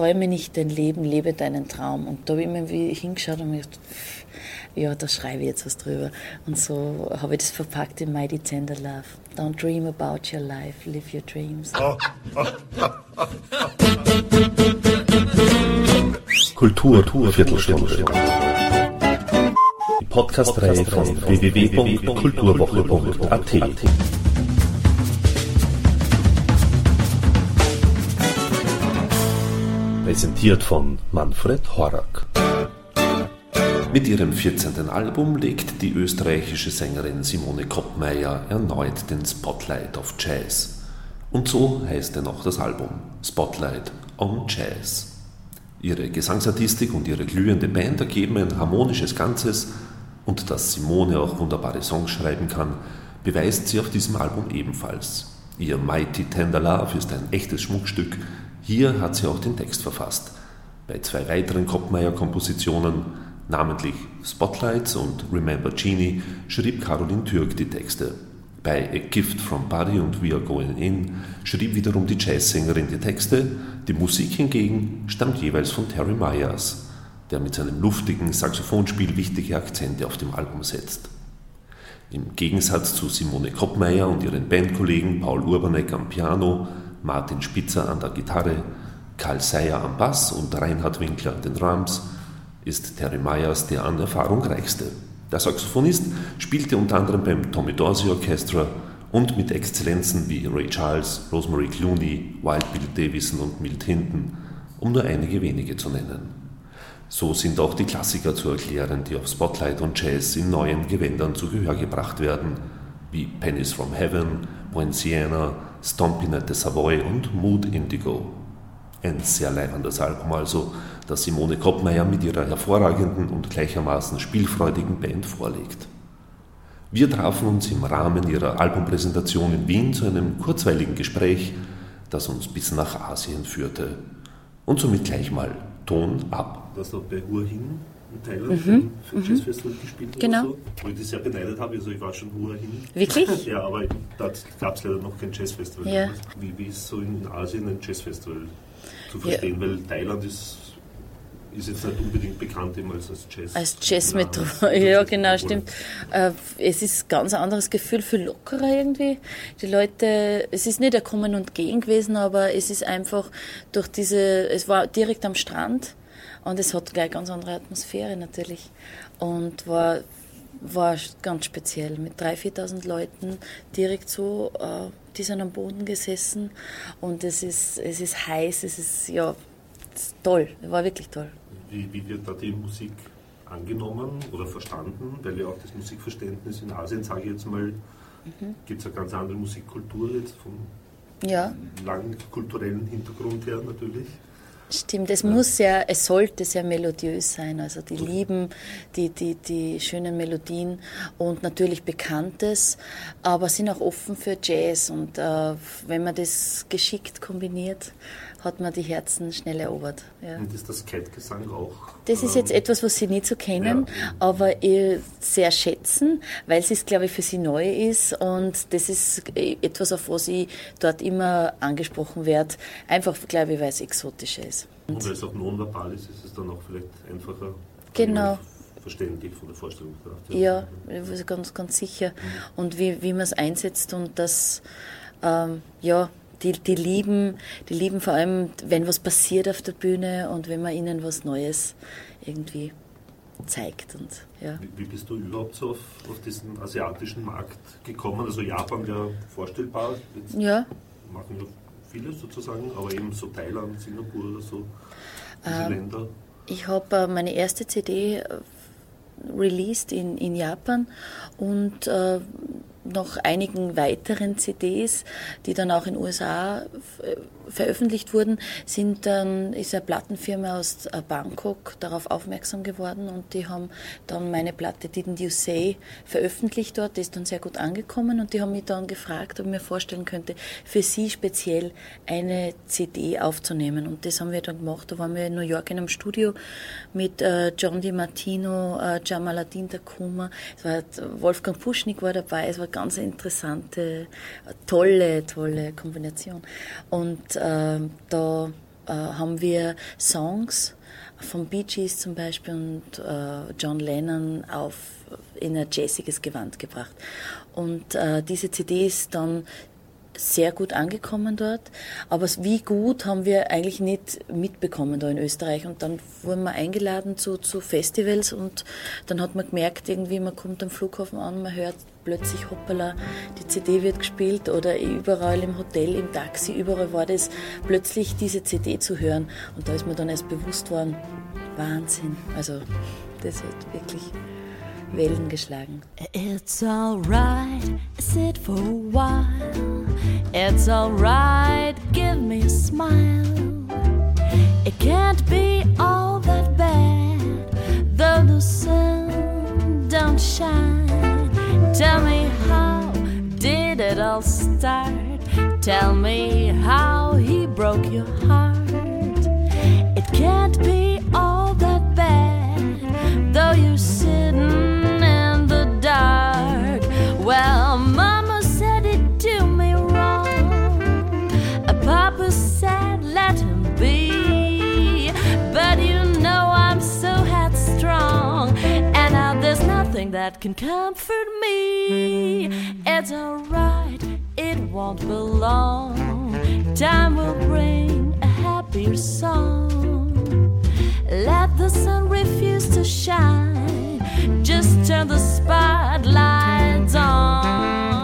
träume nicht dein Leben, lebe deinen Traum. Und da habe ich mir hingeschaut und mir gedacht, ja, da schreibe ich jetzt was drüber. Und so habe ich das verpackt in Mighty Tender Love. Don't dream about your life, live your dreams. Kultur, Kultur Viertelstunde. Die Podcast-Reihe von www.kulturwoche.at. Präsentiert von Manfred Horak. Mit ihrem 14. Album legt die österreichische Sängerin Simone Koppmeier erneut den Spotlight auf Jazz. Und so heißt denn auch das Album Spotlight on Jazz. Ihre Gesangsartistik und ihre glühende Band ergeben ein harmonisches Ganzes und dass Simone auch wunderbare Songs schreiben kann, beweist sie auf diesem Album ebenfalls. Ihr Mighty Tender Love ist ein echtes Schmuckstück. Hier hat sie auch den Text verfasst. Bei zwei weiteren Koppmeier-Kompositionen Namentlich Spotlights und Remember Genie schrieb Caroline Türk die Texte. Bei A Gift from Buddy und We Are Going In schrieb wiederum die Jazzsängerin die Texte, die Musik hingegen stammt jeweils von Terry Myers, der mit seinem luftigen Saxophonspiel wichtige Akzente auf dem Album setzt. Im Gegensatz zu Simone Koppmeier und ihren Bandkollegen Paul Urbanek am Piano, Martin Spitzer an der Gitarre, Karl Seyer am Bass und Reinhard Winkler an den Drums ist Terry Myers der an Erfahrung reichste. Der Saxophonist spielte unter anderem beim Tommy Dorsey Orchestra und mit Exzellenzen wie Ray Charles, Rosemary Clooney, Wild Bill Davison und Milt Hinton, um nur einige wenige zu nennen. So sind auch die Klassiker zu erklären, die auf Spotlight und Jazz in neuen Gewändern zu Gehör gebracht werden, wie Pennies from Heaven, Poinciana, Stompin' at the Savoy und Mood Indigo. Ein sehr leibendes Album also, das Simone Koppmeier mit ihrer hervorragenden und gleichermaßen spielfreudigen Band vorlegt. Wir trafen uns im Rahmen ihrer Albumpräsentation in Wien zu einem kurzweiligen Gespräch, das uns bis nach Asien führte. Und somit gleich mal Ton ab. Hast auch bei Hur hin in Thailand mhm. für ein mhm. Jazzfestival gespielt genau. so, wo ich dich sehr beneidet habe. Also ich war schon Hur hin. Wirklich? ja, aber da gab es leider noch kein Jazzfestival. Ja. Wie, wie ist so in Asien ein Jazzfestival zu verstehen? Ja. Weil Thailand ist ist jetzt nicht unbedingt bekannt eben als, als Jazz. Als Jazzmetropole, ja genau, stimmt. Äh, es ist ein ganz anderes Gefühl, viel lockerer irgendwie. Die Leute, es ist nicht ein Kommen und Gehen gewesen, aber es ist einfach durch diese, es war direkt am Strand und es hat gleich ganz andere Atmosphäre natürlich und war war ganz speziell mit 3.000, 4.000 Leuten direkt so, äh, die sind am Boden gesessen und es ist, es ist heiß, es ist ja toll, war wirklich toll. Wie, wie wird da die Musik angenommen oder verstanden? Weil ja auch das Musikverständnis in Asien, sage ich jetzt mal, mhm. gibt es eine ganz andere Musikkultur jetzt vom ja. langen kulturellen Hintergrund her natürlich. Stimmt, es muss ja, es sollte sehr melodiös sein. Also die lieben die, die, die schönen Melodien und natürlich Bekanntes, aber sind auch offen für Jazz. Und äh, wenn man das geschickt kombiniert, hat man die Herzen schnell erobert. Ja. Und ist das Kite-Gesang auch? Das ist jetzt ähm, etwas, was Sie nicht so kennen, ja. aber sehr schätzen, weil es, glaube ich, für Sie neu ist und das ist etwas, auf was ich dort immer angesprochen werde, einfach, glaube ich, weil es exotischer ist. Und weil es auch nonverbal ist, ist es dann auch vielleicht einfacher. Genau verständlich von der Vorstellungskraft. Ja, ja ganz, ganz sicher. Mhm. Und wie, wie man es einsetzt und das, ähm, ja, die, die, lieben, die lieben vor allem, wenn was passiert auf der Bühne und wenn man ihnen was Neues irgendwie zeigt. Und, ja. wie, bist du überhaupt so auf, auf, diesen asiatischen Markt gekommen? Also Japan wäre vorstellbar. Jetzt ja. Machen ja viele sozusagen, aber eben so Thailand, Singapur oder so, diese ähm, Länder. Ich habe äh, meine erste CD äh, released in, in Japan und äh, noch einigen weiteren CDs, die dann auch in den USA veröffentlicht wurden, sind dann, ist eine Plattenfirma aus äh, Bangkok darauf aufmerksam geworden und die haben dann meine Platte Didn't You Say veröffentlicht dort, die ist dann sehr gut angekommen und die haben mich dann gefragt, ob ich mir vorstellen könnte, für sie speziell eine CD aufzunehmen und das haben wir dann gemacht. Da waren wir in New York in einem Studio mit äh, John DiMartino, äh, Jamaladin Takuma, es war, Wolfgang Puschnik war dabei, es war ganz interessante, tolle, tolle Kombination und äh, da äh, haben wir Songs von Bee Gees zum Beispiel und äh, John Lennon auf in ein jazziges Gewand gebracht. Und äh, diese CD ist dann sehr gut angekommen dort. Aber wie gut haben wir eigentlich nicht mitbekommen da in Österreich. Und dann wurden wir eingeladen zu, zu Festivals und dann hat man gemerkt, irgendwie, man kommt am Flughafen an, man hört plötzlich, hoppala, die CD wird gespielt oder überall im Hotel, im Taxi, überall war das plötzlich diese CD zu hören. Und da ist mir dann erst bewusst worden, Wahnsinn. Also das hat wirklich Wellen geschlagen. It's alright, sit for a while. It's alright, give me a smile. It can't be all that bad, though the sun don't shine. Tell me how did it all start? Tell me how he broke your heart. It can't be all that bad, though you're that can comfort me. It's alright, it won't be long. Time will bring a happier song. Let the sun refuse to shine just turn the spotlights on.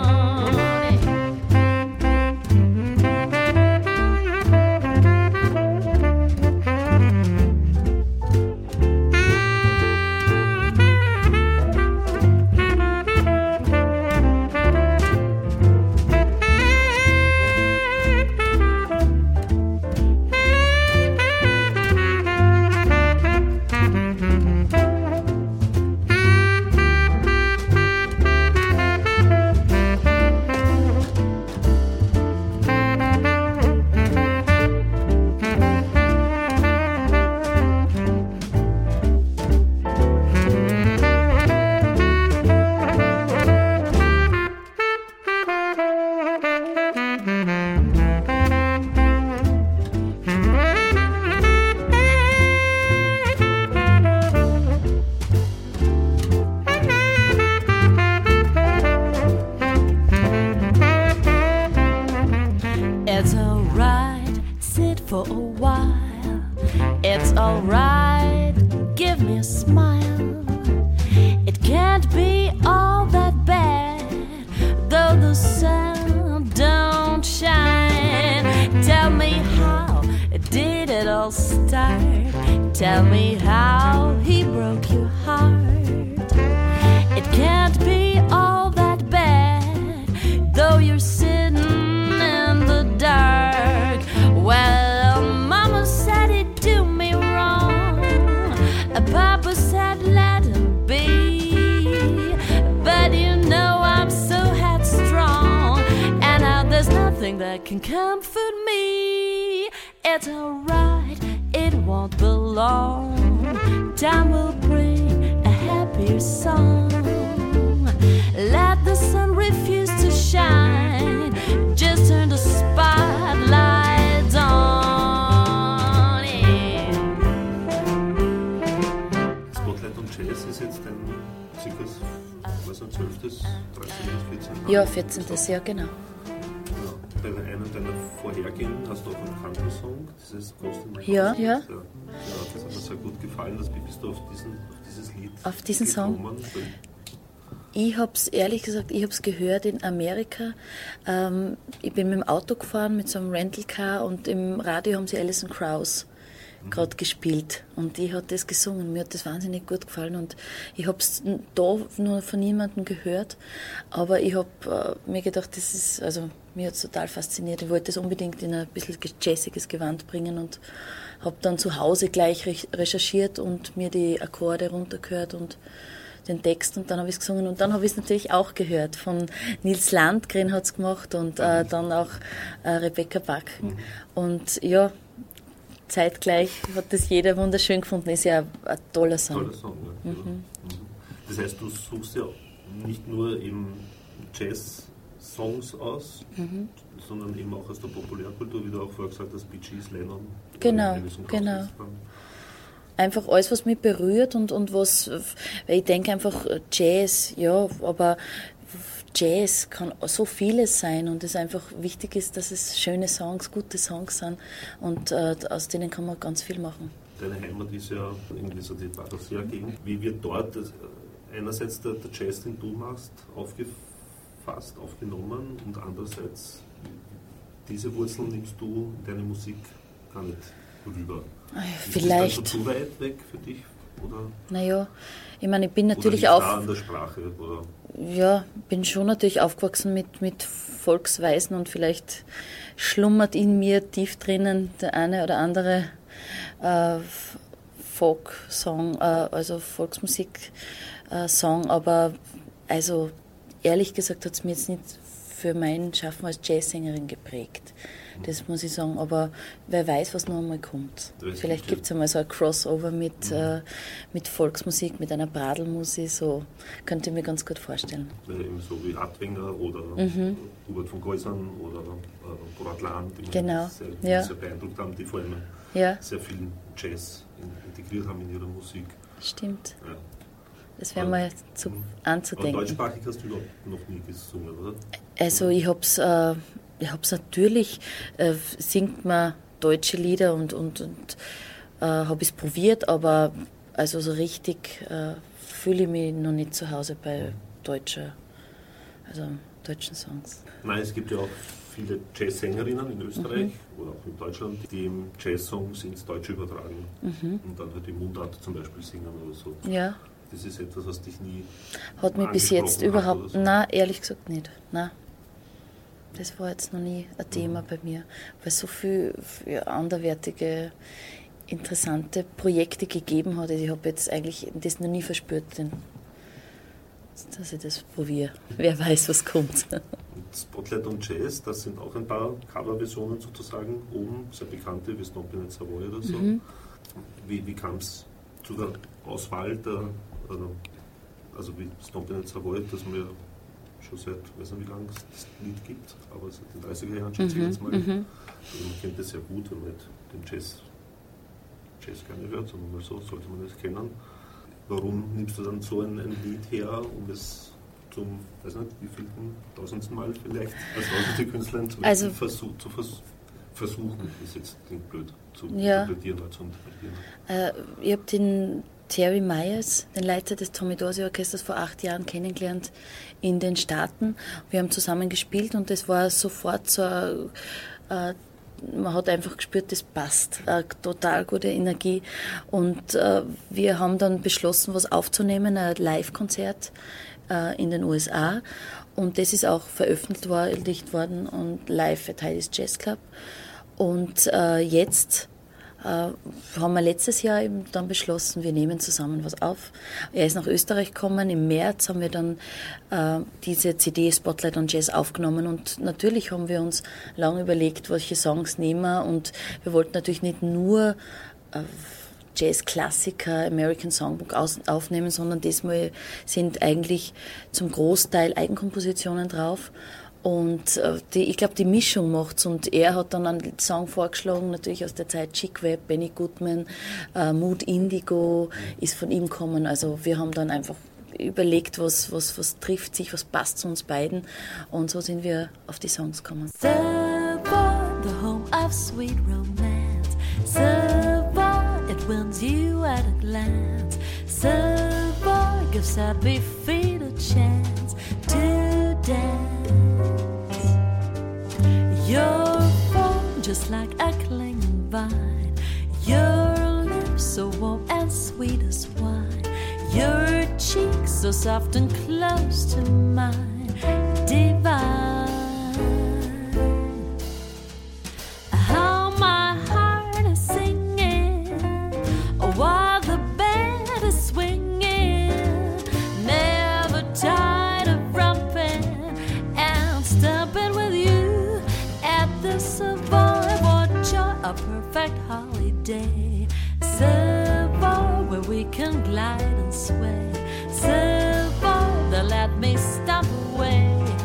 Ja, 14. Jahr, genau. Ja, bei einem deiner vorhergehenden hast du auch einen Country-Song, dieses Ghost in My Ja, ja. Ja, das hat mir sehr gut gefallen. Wie bist du auf, diesen, auf dieses Lied Auf diesen gekommen? Song? Ich habe es ehrlich gesagt, ich habe es gehört in Amerika. Ähm, ich bin mit dem Auto gefahren, mit so einem Rental-Car und im Radio haben sie Alison Krauss gerade gespielt und die hat das gesungen. Mir hat das wahnsinnig gut gefallen und ich habe es da nur von niemandem gehört, aber ich habe äh, mir gedacht, das ist, also mir hat es total fasziniert. Ich wollte das unbedingt in ein bisschen jazziges Gewand bringen und habe dann zu Hause gleich recherchiert und mir die Akkorde runtergehört und den Text und dann habe ich es gesungen und dann habe ich es natürlich auch gehört. Von Nils Landgren hat es gemacht und äh, dann auch äh, Rebecca Backen. Mhm. Und ja, zeitgleich hat das jeder wunderschön gefunden. Ist ja ein toller Song. Toller Song, ja. Mhm. Das heißt, du suchst ja nicht nur im Jazz Songs aus, Mhm. sondern eben auch aus der Populärkultur, wie du auch vorher gesagt hast, Bee Gees, Lennon. Genau, genau. Einfach alles, was mich berührt und, und was, weil ich denke einfach Jazz, ja, aber Jazz kann so vieles sein und es einfach wichtig ist, dass es schöne Songs, gute Songs sind und äh, aus denen kann man ganz viel machen. Deine Heimat ist ja irgendwie so die Barosia-Gegend. Wie wird dort äh, einerseits der, der Jazz, den du machst, aufgefasst, aufgenommen und andererseits diese Wurzeln nimmst du in deine Musik gar nicht rüber? Ah ja, Ist Vielleicht, das so zu weit weg für dich? Oder, naja, ich meine, ich bin natürlich auch, an der Sprache? Oder? Ja, bin schon natürlich aufgewachsen mit, mit Volksweisen und vielleicht schlummert in mir tief drinnen der eine oder andere äh, Folk-Song, äh, also Volksmusik-Song, aber also ehrlich gesagt hat es mir jetzt nicht für mein Schaffen als Jazzsängerin geprägt. Das muss ich sagen, aber wer weiß, was noch einmal kommt. Vielleicht gibt es einmal so ein Crossover mit, äh, mit Volksmusik, mit einer Bradelmusik, so könnte ich mir ganz gut vorstellen. Eben so wie Adwinger oder Mhm. Hubert von Geusern oder äh, Lahn, die Genau, sehr, ja. sehr beeindruckt haben, die vor allem Ja, sehr viel Jazz in, integriert haben in ihrer Musik. stimmt. Ja. Das wäre mal zu Mhm. Aber anzudenken. deutschsprachig hast du überhaupt noch nie gesungen, oder? Also ich hab's, äh, ich hab's natürlich, äh, singt man deutsche Lieder und, und, und äh, habe es probiert, aber also so richtig äh, fühle ich mich noch nicht zu Hause bei deutscher, also deutschen Songs. Nein, es gibt ja auch viele Jazzsängerinnen in Österreich Mhm. oder auch in Deutschland, die eben Jazzsongs ins Deutsche übertragen Mhm. und dann halt die Mundart zum Beispiel singen oder so. Ja, Das ist etwas, was dich nie hat mich bis jetzt überhaupt, so. na ehrlich gesagt nicht, na. Das war jetzt noch nie ein Thema Mhm. bei mir, weil es so viel, viel anderwertige, interessante Projekte gegeben hat. Also Ich habe jetzt eigentlich das noch nie verspürt, denn, dass ich das probiere. Wer weiß, was kommt. Spotlight und Jazz, das sind auch ein paar Coverversionen sozusagen oben, sehr bekannte wie Stompin' in Savoy oder so. Mhm. Wie, wie kam es zu der Auswahl der, also, also wie Stompin' in Savoy, das man ja schon seit, weiß nicht wie lange es das Lied gibt, aber seit den 30er Jahren schon mhm, Mal. mhm. Also man kennt das sehr gut, wenn man nicht den Jazz, Jazz gerne hört, sondern mal so sollte man das kennen. Warum nimmst du dann so ein, ein Lied her, um es zum, weiß nicht, wie vielten, tausendsten Mal vielleicht als tausendste Künstlerin zu, Also- versuch, zu vers versuchen, ist jetzt klingt blöd, zu Ja. interpretieren oder zu interpretieren. Äh, ich habe den Terry Myers, den Leiter des Tommy Dorsey Orchesters, vor acht Jahren kennengelernt in den Staaten. Wir haben zusammen gespielt und das war sofort so äh, man hat einfach gespürt, das passt. Eine total gute Energie. Und äh, wir haben dann beschlossen, was aufzunehmen, ein Live-Konzert äh, in den USA. Und das ist auch veröffentlicht worden und live at Heidi's Jazz Club. Und äh, jetzt äh, haben wir letztes Jahr eben dann beschlossen, wir nehmen zusammen was auf. Er ist nach Österreich gekommen. Im März haben wir dann äh, diese CD Spotlight on Jazz aufgenommen und natürlich haben wir uns lange überlegt, welche Songs nehmen wir und wir wollten natürlich nicht nur äh, Jazz-Klassiker, American Songbook aufnehmen, sondern diesmal sind eigentlich zum Großteil Eigenkompositionen drauf. Und äh, die, ich glaube, die Mischung macht's. Und er hat dann einen Song vorgeschlagen, natürlich aus der Zeit Chick Webb, Benny Goodman, äh, Mood Indigo ist von ihm gekommen. Also wir haben dann einfach überlegt, was, was, was trifft sich, was passt zu uns beiden. Und so sind wir auf die Songs gekommen. Savoy, the home of sweet romance. Savoy, it wins you at a glance. Savoy gives happy feet a chance to dance. Your form just like a clinging vine. Your lips so warm and sweet as wine. Your cheeks so soft and close to mine. Divine. Savoy. What joy, a perfect holiday. Savoy, where we can glide and sway. Savoy, that let me stop away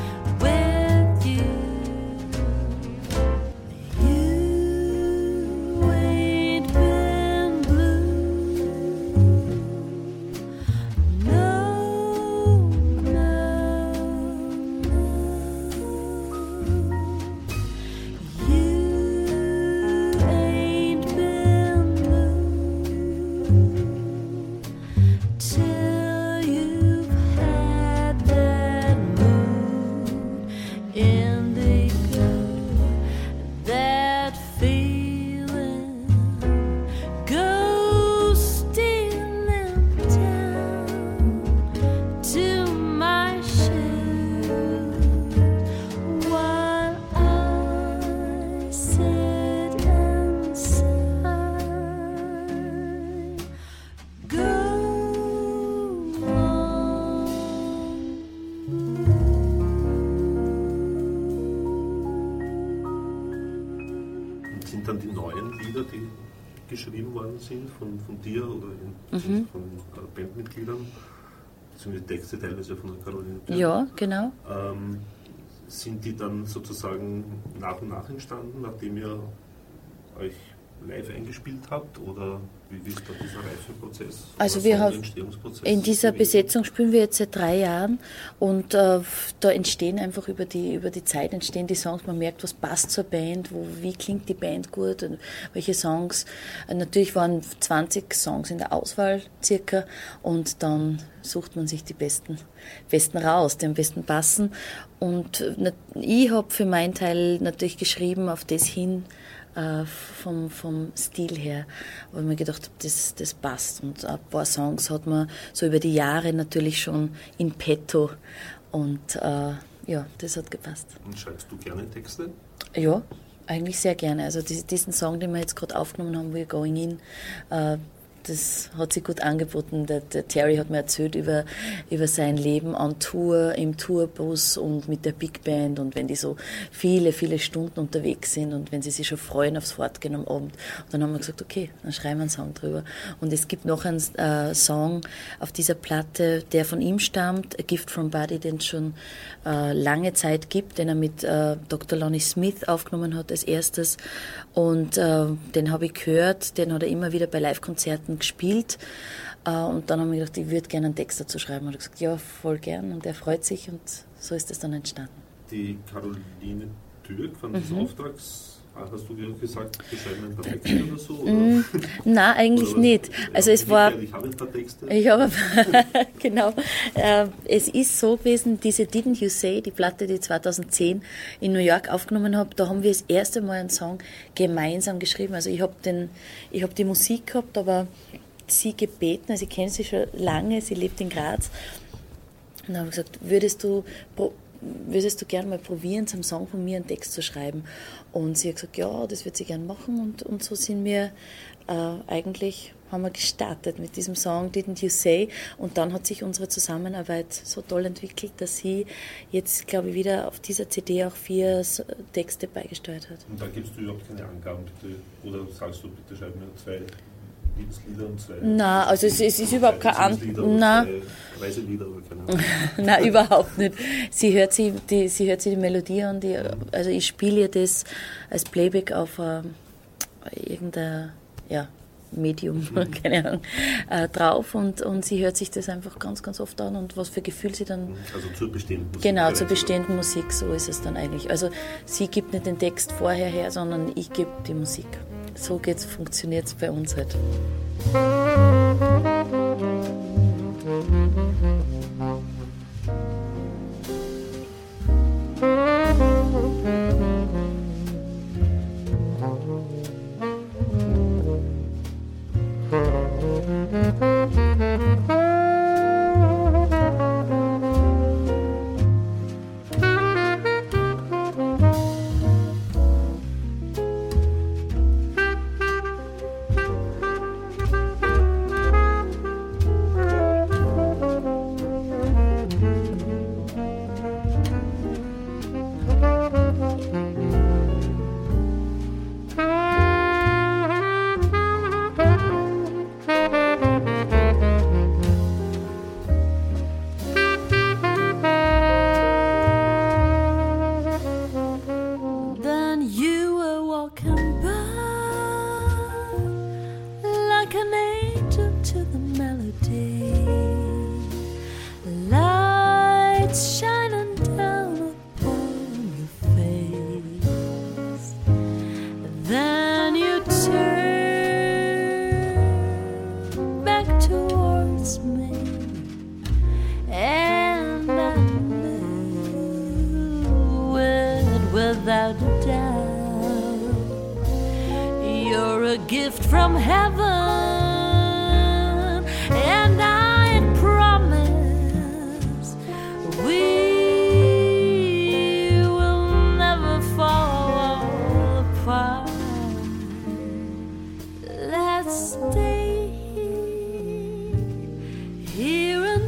dann die neuen Lieder, die geschrieben worden sind von, von dir oder in, Mhm. von äh, Bandmitgliedern, sind die Texte teilweise von der Caroline Björk, Ja, genau. ähm, sind die dann sozusagen nach und nach entstanden, nachdem ihr euch live eingespielt habt? Oder wie, ist da dieser Reifeprozess? Also wir haben In dieser? Besetzung spielen wir jetzt seit drei Jahren und äh, da entstehen einfach über die, über die Zeit entstehen die Songs. Man merkt, was passt zur Band, wo, wie klingt die Band gut und welche Songs. Natürlich waren 20 Songs in der Auswahl circa und dann sucht man sich die besten, besten raus, die am besten passen. Und äh, ich habe für meinen Teil natürlich geschrieben auf das hin, äh, vom, vom Stil her, weil ich mir gedacht habe, das, das passt. Und ein paar Songs hat man so über die Jahre natürlich schon in petto. Und äh, ja, das hat gepasst. Und schreibst du gerne Texte? Ja, eigentlich sehr gerne. Also die- diesen Song, den wir jetzt gerade aufgenommen haben, We're Going In, äh, das hat sich gut angeboten. Der, der Terry hat mir erzählt über, über sein Leben an Tour, im Tourbus und mit der Big Band und wenn die so viele, viele Stunden unterwegs sind und wenn sie sich schon freuen aufs Fortgehen am Abend. Und dann haben wir gesagt, okay, dann schreiben wir einen Song drüber. Und es gibt noch einen äh, Song auf dieser Platte, der von ihm stammt, A Gift from Buddy, den es schon äh, lange Zeit gibt, den er mit äh, Dr. Lonnie Smith aufgenommen hat als erstes. Und äh, den habe ich gehört, den hat er immer wieder bei Live-Konzerten gespielt. Äh, und dann haben wir gedacht, ich würde gerne einen Text dazu schreiben. Und er gesagt, ja, voll gern. Und er freut sich und so ist es dann entstanden. Die Caroline Türk von Mhm. des Auftrags, hast du dir gesagt, wir schreiben ein paar Texte oder so? Oder, Mhm. Na, eigentlich oder- nicht. Also es war... Ich habe ein paar Texte. Ich habe, genau. Äh, es ist so gewesen, diese Didn't You Say, die Platte, die ich 2010 in New York aufgenommen habe, da haben wir das erste Mal einen Song gemeinsam geschrieben. Also ich habe den, ich habe die Musik gehabt, aber sie gebeten, also ich kenne sie schon lange, sie lebt in Graz. Und dann habe ich gesagt, würdest du, würdest du gerne mal probieren, zum Song von mir einen Text zu schreiben? Und sie hat gesagt, ja, das wird sie gerne machen. Und, und so sind wir äh, eigentlich, haben wir gestartet mit diesem Song Didn't You Say? Und dann hat sich unsere Zusammenarbeit so toll entwickelt, dass sie jetzt, glaube ich, wieder auf dieser CD auch vier Texte beigesteuert hat. Und da gibst du überhaupt keine Angaben, bitte, oder sagst du, bitte schreib mir zwei Liebeslieder und zwei. Na, also es, es ist überhaupt kein An na, Ahnung. Nein, überhaupt nicht. Sie hört sie die, sie hört sie die Melodie an. Die, also ich spiele ihr das als Playback auf ähm, irgendein ja, Medium, keine Ahnung, äh, drauf und, und sie hört sich das einfach ganz, ganz oft an und was für Gefühl sie dann Also zur bestehenden Musik. Genau, zur bestehenden Musik, so ist es dann eigentlich. Also sie gibt nicht den Text vorher her, sondern ich gebe die Musik. So funktioniert es bei uns halt.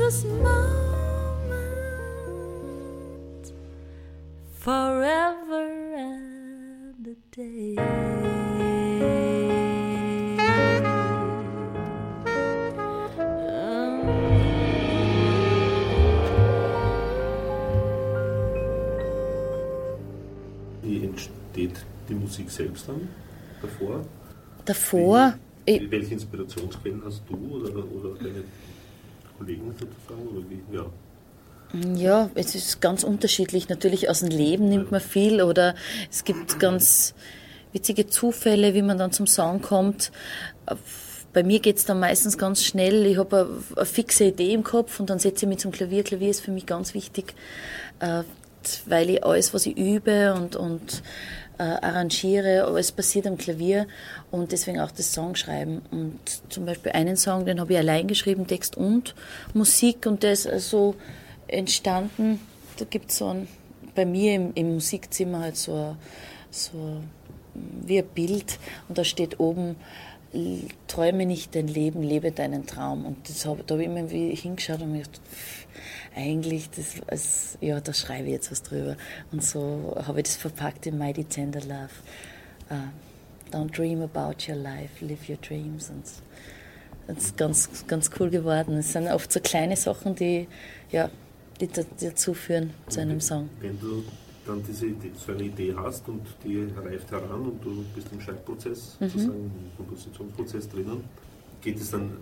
this moment forever and a day. Wie entsteht die Musik selbst dann davor? Davor? Wie, welche Inspirationsquellen hast du oder, oder deine Kollegen sozusagen? Oder wie, ja. Ja, es ist ganz unterschiedlich. Natürlich aus dem Leben nimmt man viel oder es gibt ganz witzige Zufälle, wie man dann zum Song kommt. Bei mir geht es dann meistens ganz schnell. Ich habe eine, eine, fixe Idee im Kopf und dann setze ich mich zum Klavier. Klavier ist für mich ganz wichtig, äh, weil ich alles, was ich übe und, und äh, arrangiere, alles passiert am Klavier und deswegen auch das Songschreiben. Und zum Beispiel einen Song, den habe ich allein geschrieben, Text und Musik und der ist also entstanden. Da gibt es so ein, bei mir im, im Musikzimmer halt so, so wie ein Bild und da steht oben, träume nicht dein Leben, lebe deinen Traum. Und das hab, da habe ich immer hingeschaut und mir gedacht, eigentlich, das, also, ja, da schreibe ich jetzt was drüber. Und so habe ich das verpackt in Mighty Tender Love. Uh, don't dream about your life, live your dreams. Und das ist ganz, ganz cool geworden. Es sind oft so kleine Sachen, die, ja, die dazu führen zu einem Song. Wenn du dann diese so eine Idee hast und die reift heran und du bist im Schreibprozess, mhm. sozusagen im Kompositionsprozess drinnen, geht es dann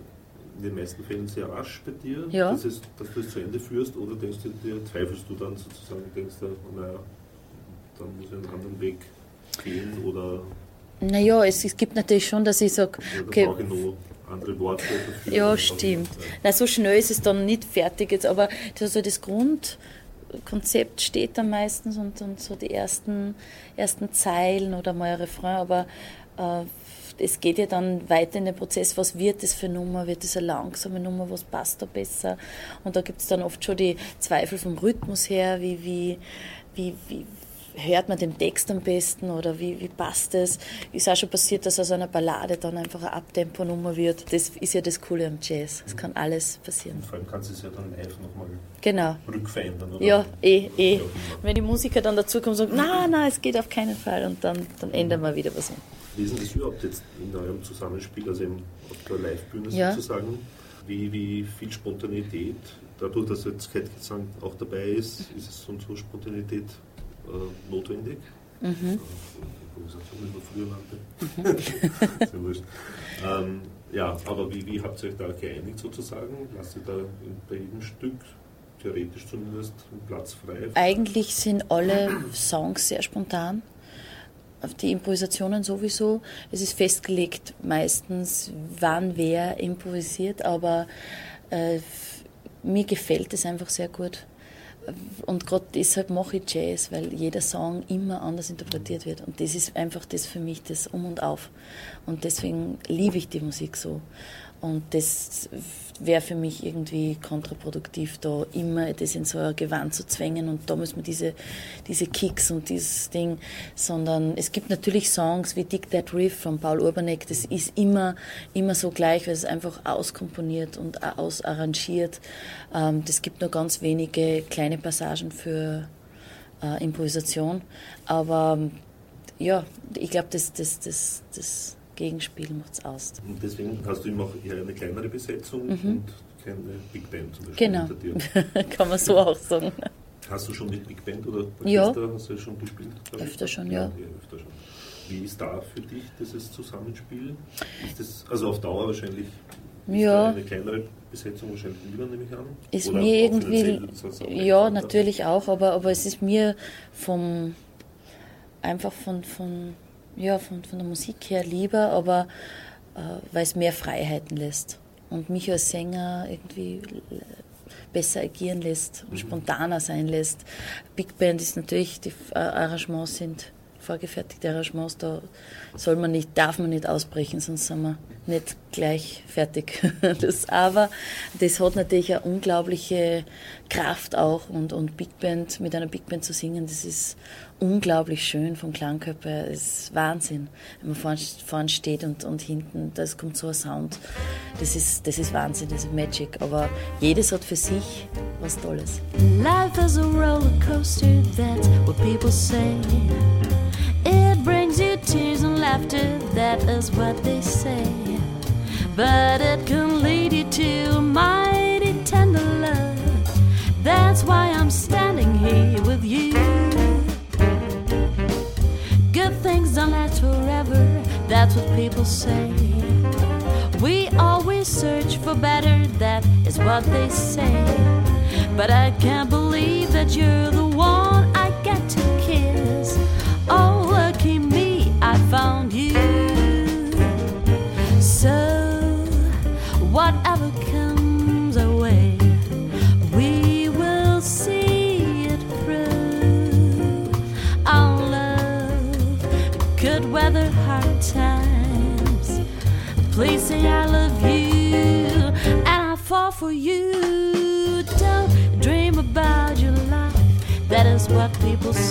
in den meisten Fällen sehr rasch bei dir, ja. dass, es, dass, du es zu Ende führst oder denkst du dir, zweifelst du dann sozusagen, denkst du, naja, dann muss ich einen anderen Weg gehen oder naja, es, es gibt natürlich schon, dass ich sage, okay, brauche ich noch andere Worte. Ja, stimmt. Na, so schnell ist es dann nicht fertig jetzt, aber das, also das Grundkonzept steht dann meistens und, und so die ersten, ersten Zeilen oder mal ein Refrain, aber äh, es geht ja dann weiter in den Prozess, was wird das für eine Nummer, wird das eine langsame Nummer, was passt da besser? Und da gibt es dann oft schon die Zweifel vom Rhythmus her, wie, wie, wie, wie, hört man den Text am besten oder wie, wie passt es? Ist auch schon passiert, dass aus einer Ballade dann einfach eine Abtempo-Nummer wird. Das ist ja das Coole am Jazz. Es kann alles passieren. Und vor allem kannst du es ja dann live nochmal genau. rückverändern. Oder? Ja, eh, eh. Wenn die Musiker dann dazukommen und sagen, nein, nein, es geht auf keinen Fall und dann, dann ändern wir wieder was um. Wie ist das überhaupt jetzt in eurem Zusammenspiel, also auf der Live-Bühne ja. sozusagen? Wie, wie viel Spontanität, dadurch, dass jetzt Kettgesang auch dabei ist, ist es so und so Spontanität äh, notwendig. Mhm. Mhm. ähm, ja, aber wie, wie habt ihr euch da geeinigt sozusagen? Lasst ihr da bei jedem Stück theoretisch zumindest einen Platz frei? Eigentlich sind alle Songs sehr spontan. Die Improvisationen sowieso. Es ist festgelegt meistens, wann wer improvisiert, aber äh, mir gefällt es einfach sehr gut. Und gerade deshalb mache ich Jazz, weil jeder Song immer anders interpretiert wird. Und das ist einfach das für mich das Um und Auf. Und deswegen liebe ich die Musik so. Und das wäre für mich irgendwie kontraproduktiv, da immer das in so ein Gewand zu zwängen und da muss man diese, diese Kicks und dieses Ding, sondern es gibt natürlich Songs wie Dick That Riff von Paul Urbanek, das ist immer, immer so gleich, weil es einfach auskomponiert und ausarrangiert. Ähm, das gibt nur ganz wenige kleine Passagen für äh, Improvisation, aber ja, ich glaube, das, das, das, das Gegenspiel macht es aus. Und deswegen hast du immer auch eher eine kleinere Besetzung mhm. und keine Big Band zum Beispiel genau. hinter dir. Kann man so auch sagen. Hast du schon mit Big Band oder Orchester ja. hast du schon gespielt? Öfter schon, ja. ja. öfter schon. Wie ist da für dich dieses Zusammenspiel? Ist das also auf Dauer wahrscheinlich ja. eine kleinere Besetzung wahrscheinlich lieber, nehme ich an? Ist Oder mir irgendwie, ja, natürlich auch, aber, aber es ist mir vom, einfach von, von ja, von, von der Musik her lieber, aber äh, weil es mehr Freiheiten lässt und mich als Sänger irgendwie besser agieren lässt und mhm. spontaner sein lässt. Big Band ist natürlich, die Arrangements sind vorgefertigte Arrangements, da soll man nicht, darf man nicht ausbrechen, sonst sind wir nicht gleich fertig. Das, aber das hat natürlich eine unglaubliche Kraft auch und, und Big Band, mit einer Big Band zu singen, das ist unglaublich schön vom Klangkörper, das ist Wahnsinn. Wenn man vorne, vorne steht und, und hinten, da kommt so ein Sound, das ist, das ist Wahnsinn, das ist Magic, aber jedes hat für sich was Tolles. Life is a roller coaster, that's what people say. It brings you tears and laughter, that is what they say. But it can lead you to mighty tender love. That's why I'm standing here forever, that's what people say. We always search for better, that is what they say. But I can't believe that you're the one I get to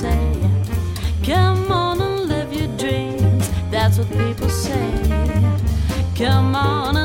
say. Come on and live your dreams, that's what people say. Come on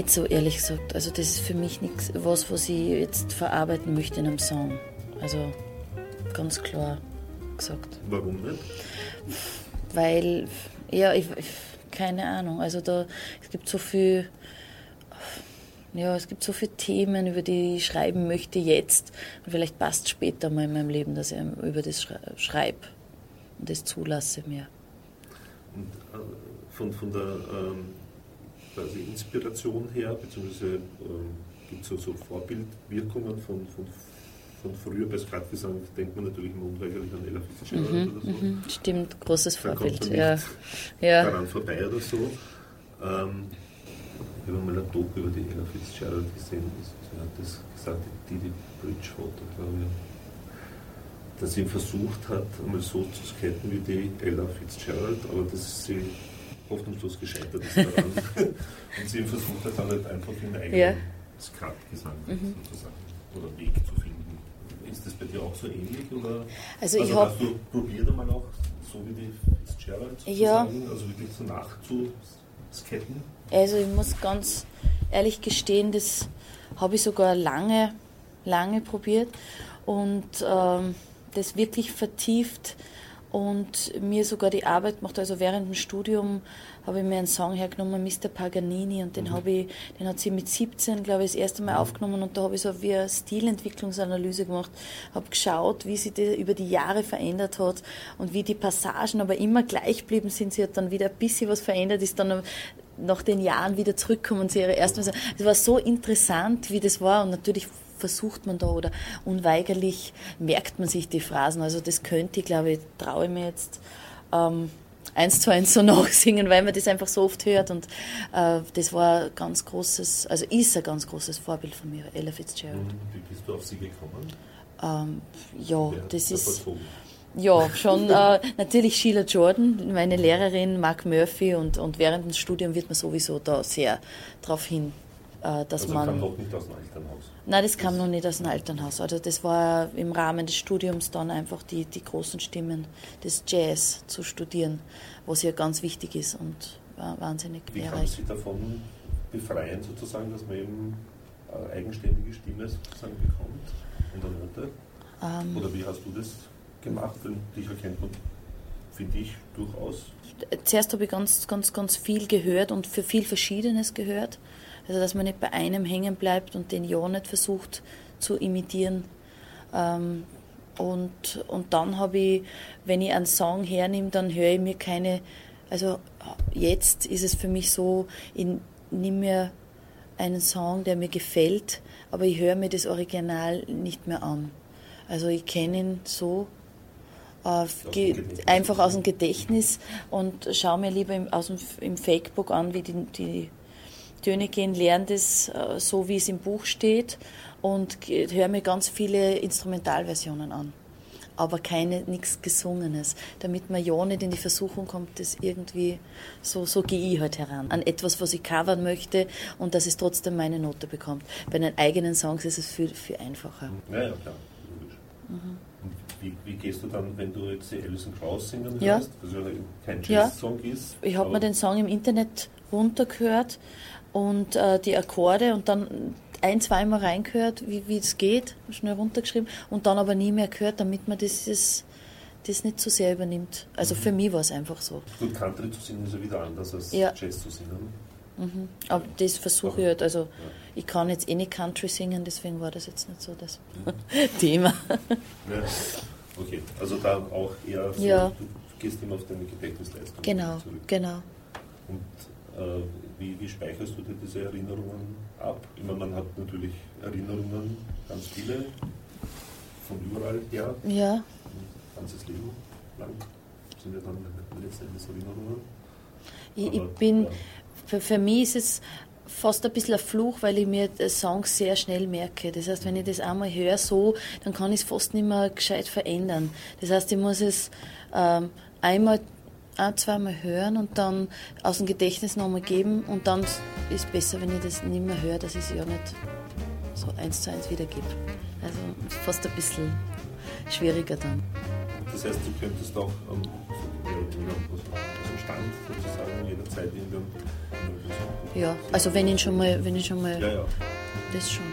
Nicht so, ehrlich gesagt. Also das ist für mich nichts, was, was ich jetzt verarbeiten möchte in einem Song. Also ganz klar gesagt. Warum nicht? Weil, ja, ich, ich, keine Ahnung. Also da, es gibt so viel, ja, es gibt so viele Themen, über die ich schreiben möchte jetzt. Und vielleicht passt später mal in meinem Leben, dass ich über das schrei- schreibe und das zulasse mir. Und äh, von, von der ähm, quasi Inspiration her, beziehungsweise ähm, gibt es so, so Vorbildwirkungen von, von, von früher, bei Skatgesang denkt man natürlich immer unweigerlich an Ella Fitzgerald oder so. Mhm, stimmt, großes Da Vorbild. Ja. Ja. daran vorbei oder so. Ähm, ich habe mal ein Doku über die Ella Fitzgerald gesehen, sie hat das gesagt, die Didi Bridgewater, glaube ich, dass sie versucht hat, einmal so zu skaten wie die Ella Fitzgerald, aber dass sie hoffnungslos gescheitert ist daran. Und sie versucht hat dann halt einfach ihren eigenen Ja. Skatgesang Mhm. sozusagen oder Weg zu finden. Ist das bei dir auch so ähnlich? Oder? Also ich hab- hast du probiert einmal auch so wie die Fitzgerald Ja. sozusagen, also wirklich so nachzusketten? Also ich muss ganz ehrlich gestehen, das habe ich sogar lange, lange probiert und ähm, das wirklich vertieft und mir sogar die Arbeit gemacht. Also während dem Studium habe ich mir einen Song hergenommen, Mr. Paganini, und den habe ich, den hat sie mit 17, glaube ich, das erste Mal aufgenommen und da habe ich so wie eine Stilentwicklungsanalyse gemacht, habe geschaut, wie sich das über die Jahre verändert hat und wie die Passagen aber immer gleich geblieben sind. Sie hat dann wieder ein bisschen was verändert, ist dann nach den Jahren wieder zurückkommen und sie ihre ersten. Es war so interessant, wie das war und natürlich versucht man da oder unweigerlich merkt man sich die Phrasen. Also das könnte ich, glaube ich, traue ich mir jetzt ähm, eins zu eins so nachsingen, weil man das einfach so oft hört und äh, das war ein ganz großes, also ist ein ganz großes Vorbild von mir, Ella Fitzgerald. Wie bist du auf sie gekommen? Ähm, ja, das da ist... Ja, schon äh, natürlich Sheila Jordan, meine Lehrerin, Mark Murphy und, und während dem Studium wird man sowieso da sehr darauf hin, äh, dass Also man. kam noch nicht aus dem Elternhaus. Nein, das kam noch nicht aus dem Elternhaus. Also das war im Rahmen des Studiums dann einfach die, die großen Stimmen des Jazz zu studieren, was ja ganz wichtig ist und war wahnsinnig Wie kann man lehrreich. sich davon befreien, sozusagen, dass man eben eine eigenständige Stimme sozusagen bekommt und eine Note? Ähm, Oder wie hast du das gemacht? Denn dich erkennt man, finde ich, durchaus. zuerst habe ich ganz, ganz, ganz viel gehört und für viel Verschiedenes gehört. Also, dass man nicht bei einem hängen bleibt und den ja nicht versucht zu imitieren. Ähm, und, und dann habe ich, wenn ich einen Song hernehme, dann höre ich mir keine, also jetzt ist es für mich so, ich nehme mir einen Song, der mir gefällt, aber ich höre mir das Original nicht mehr an. Also ich kenne ihn so, äh, dem ge- Gedächtnis. Einfach aus dem Gedächtnis und schaue mir lieber im, aus dem, im Fakebook an, wie die, die Töne gehen, lerne das äh, so, wie es im Buch steht und höre mir ganz viele Instrumentalversionen an. Aber keine, nichts Gesungenes, damit man ja nicht in die Versuchung kommt, das irgendwie, so, so gehe ich halt heran, an etwas, was ich covern möchte und dass es trotzdem meine Note bekommt. Bei den eigenen Songs ist es viel, viel einfacher. Ja, ja, klar. Mhm. Wie, wie, gehst du dann, wenn du jetzt die Alison Krauss singen ja. hörst, was ja kein Jazz-Song ja. ist? Ich habe mir den Song im Internet runtergehört und äh, die Akkorde und dann ein, zweimal reingehört, wie es geht, schnell runtergeschrieben und dann aber nie mehr gehört, damit man das, das, das nicht zu so sehr übernimmt. Also mhm. für mich war es einfach so. Gut, Country zu singen ist ja wieder anders als ja. Jazz zu singen. Mhm. Aber das versuche ich halt. Also ich kann jetzt eh nicht Country singen, deswegen war das jetzt nicht so das mhm. Thema. Ja. Okay, also da auch eher so, ja. du gehst immer auf deine Gedächtnisleistung genau, zurück. Genau, Und äh, wie, wie speicherst du dir diese Erinnerungen ab? Meine, man hat natürlich Erinnerungen, ganz viele, von überall her. Ja. Ein ganzes Leben lang sind ja dann letzten Endes Erinnerungen. Ich, Aber, ich bin, ja. Für, für mich ist es fast ein bisschen ein Fluch, weil ich mir Songs sehr schnell merke. Das heißt, wenn ich das einmal höre so, dann kann ich es fast nicht mehr gescheit verändern. Das heißt, ich muss es ähm, einmal ein, zweimal hören und dann aus dem Gedächtnis nochmal geben und dann ist es besser, wenn ich das nicht mehr höre, dass ich es ja nicht so eins zu eins wiedergebe. Also fast ein bisschen schwieriger dann. Das heißt, du könntest auch ähm, Stand sozusagen jederzeit irgendwann. Ja, also wenn ich schon mal, wenn ich schon mal, ja, ja. das schon,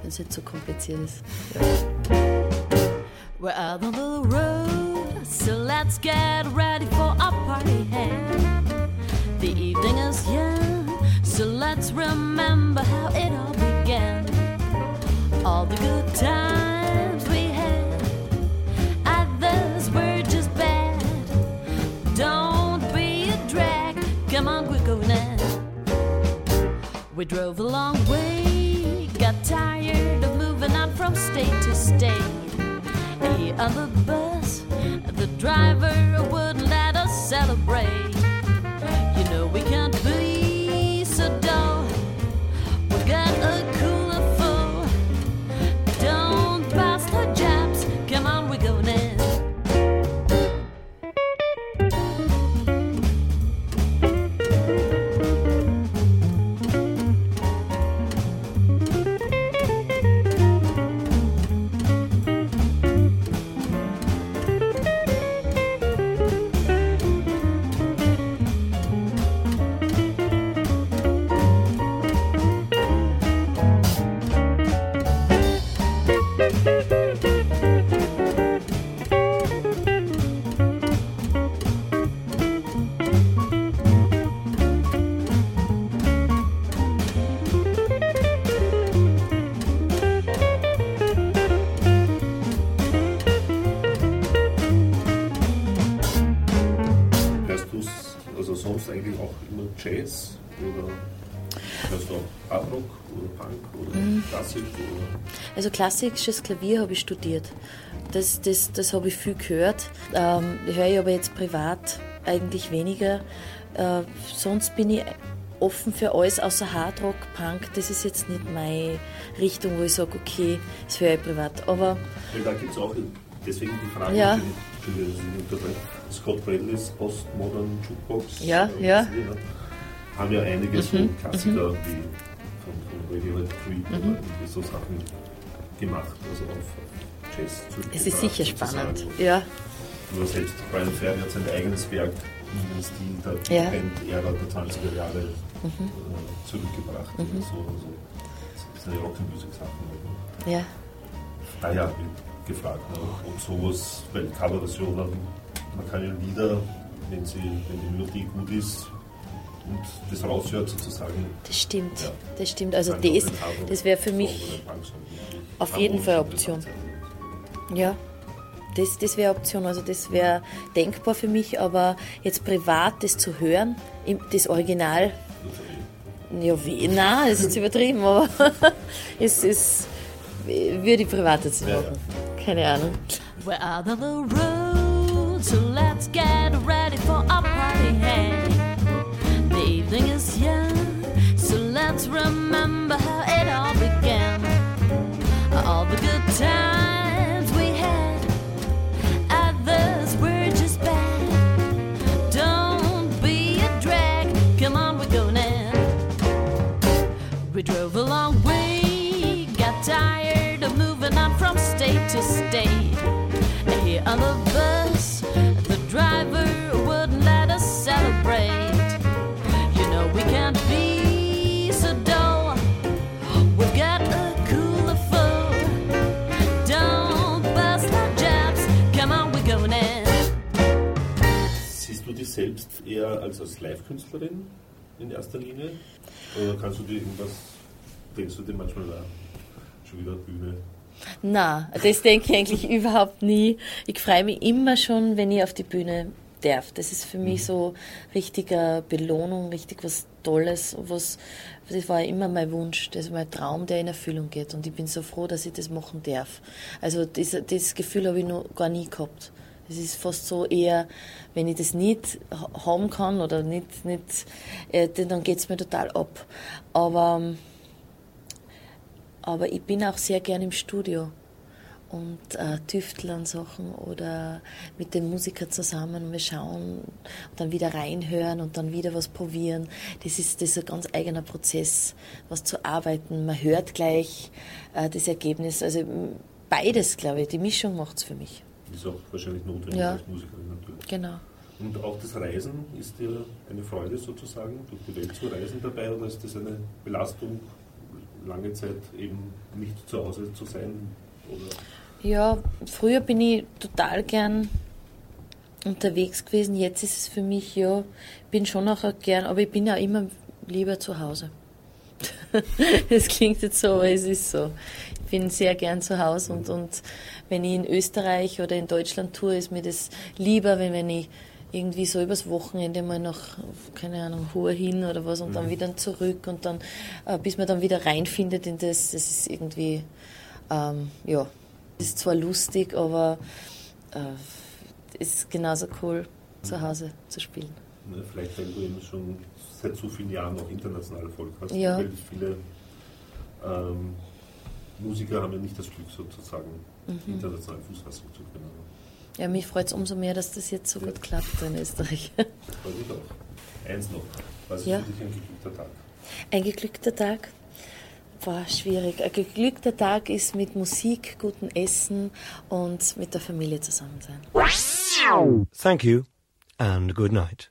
wenn es nicht so kompliziert ist. Ja. We're out on the road, so let's get ready for a party. Hey. The evening is young, so let's remember how it all began. All the good times We drove a long way, got tired of moving on from state to state on the bus, the driver wouldn't let us celebrate. You know we can't be so dull. We got a klassisches Klavier habe ich studiert. Das, das, das habe ich viel gehört. Ähm, höre ich aber jetzt privat eigentlich weniger. Äh, sonst bin ich offen für alles außer Hardrock, Punk. Das ist jetzt nicht meine Richtung, wo ich sage, okay, das höre ich privat. Aber Weil da gibt es auch deswegen die Frage, ja. Scott Bradley's Postmodern Jukebox. Ja, ja haben ja einige so mhm. Klassiker mhm. wie von, von Radiohead Creep mhm. oder so Sachen gemacht, also auf Jazz Es ist sicher spannend, ja. Nur selbst Brian Ferry hat sein eigenes Werk in den Stil der ja. Band-Ära der 20er Jahre mhm. äh, zurückgebracht. Mhm. So, so, so seine Rock'n'Music-Sachen. Ja. Daher wird gefragt, ne, ob sowas, weil Coverversionen, man kann ja Lieder, wenn, sie, wenn die Melodie gut ist, und das raushört sozusagen. Das stimmt, ja. das stimmt. Also das, das wäre für mich auf jeden Fall eine Option. Ja, das, das wäre Option, also das wäre denkbar für mich, aber jetzt privat das zu hören, das Original, ja, wie, nein, das ist jetzt übertrieben, aber es ist, würde ich privat jetzt machen. Keine Ahnung. We're out on the road, so let's get ready for a party. Hey. To state. Here on the bus, the driver wouldn't let us celebrate. You know we can't be so dull. We've got a cooler full. Don't bust our jobs. Come on, we're going in. Siehst du dich selbst eher als, als Live-Künstlerin in erster Linie? Oder kannst du dir irgendwas, denkst du dir manchmal, na, schon wieder Bühne? Na, das denke ich eigentlich überhaupt nie. Ich freue mich immer schon, wenn ich auf die Bühne darf. Das ist für mich so richtige Belohnung, richtig was Tolles, was, das war immer mein Wunsch, das ist mein Traum, der in Erfüllung geht. Und ich bin so froh, dass ich das machen darf. Also das, das Gefühl habe ich noch gar nie gehabt. Es ist fast so eher, wenn ich das nicht ha- haben kann oder nicht, nicht äh, dann geht es mir total ab. Aber ähm, aber ich bin auch sehr gern im Studio und äh, tüftel an Sachen oder mit den Musikern zusammen und wir schauen und dann wieder reinhören und dann wieder was probieren. Das ist, das ist ein ganz eigener Prozess, was zu arbeiten. Man hört gleich äh, das Ergebnis. Also beides, glaube ich, die Mischung macht's für mich. Ist auch wahrscheinlich notwendig Ja. als Musikerin natürlich. Genau. Und auch das Reisen, ist dir eine Freude sozusagen, durch die Welt zu reisen dabei oder ist das eine Belastung, lange Zeit eben nicht zu Hause zu sein? Oder Ja, früher bin ich total gern unterwegs gewesen. Jetzt ist es für mich, ja, ich bin schon auch gern, aber ich bin ja immer lieber zu Hause. Das klingt jetzt so, aber es ist so. Ich bin sehr gern zu Hause und, und wenn ich in Österreich oder in Deutschland tue, ist mir das lieber, wenn, wenn ich irgendwie so übers Wochenende mal nach, keine Ahnung, Hur hin oder was und dann wieder zurück und dann, äh, bis man dann wieder reinfindet in das, das ist irgendwie, ähm, ja, das ist zwar lustig, aber äh, es ist genauso cool, zu Hause zu spielen. ne, vielleicht weil du eben schon seit so vielen Jahren auch international Erfolg hast? Ja. Weil viele ähm, Musiker haben ja nicht das Glück sozusagen, Mhm. international Fuß fassen zu können. Ja, mich freut es umso mehr, dass das jetzt so gut klappt in Österreich. Freut mich auch. Eins noch. Was ist Ja. für dich ein geglückter Tag? Ein geglückter Tag war schwierig. Ein geglückter Tag ist mit Musik, gutem Essen und mit der Familie zusammen sein. Thank you and good night.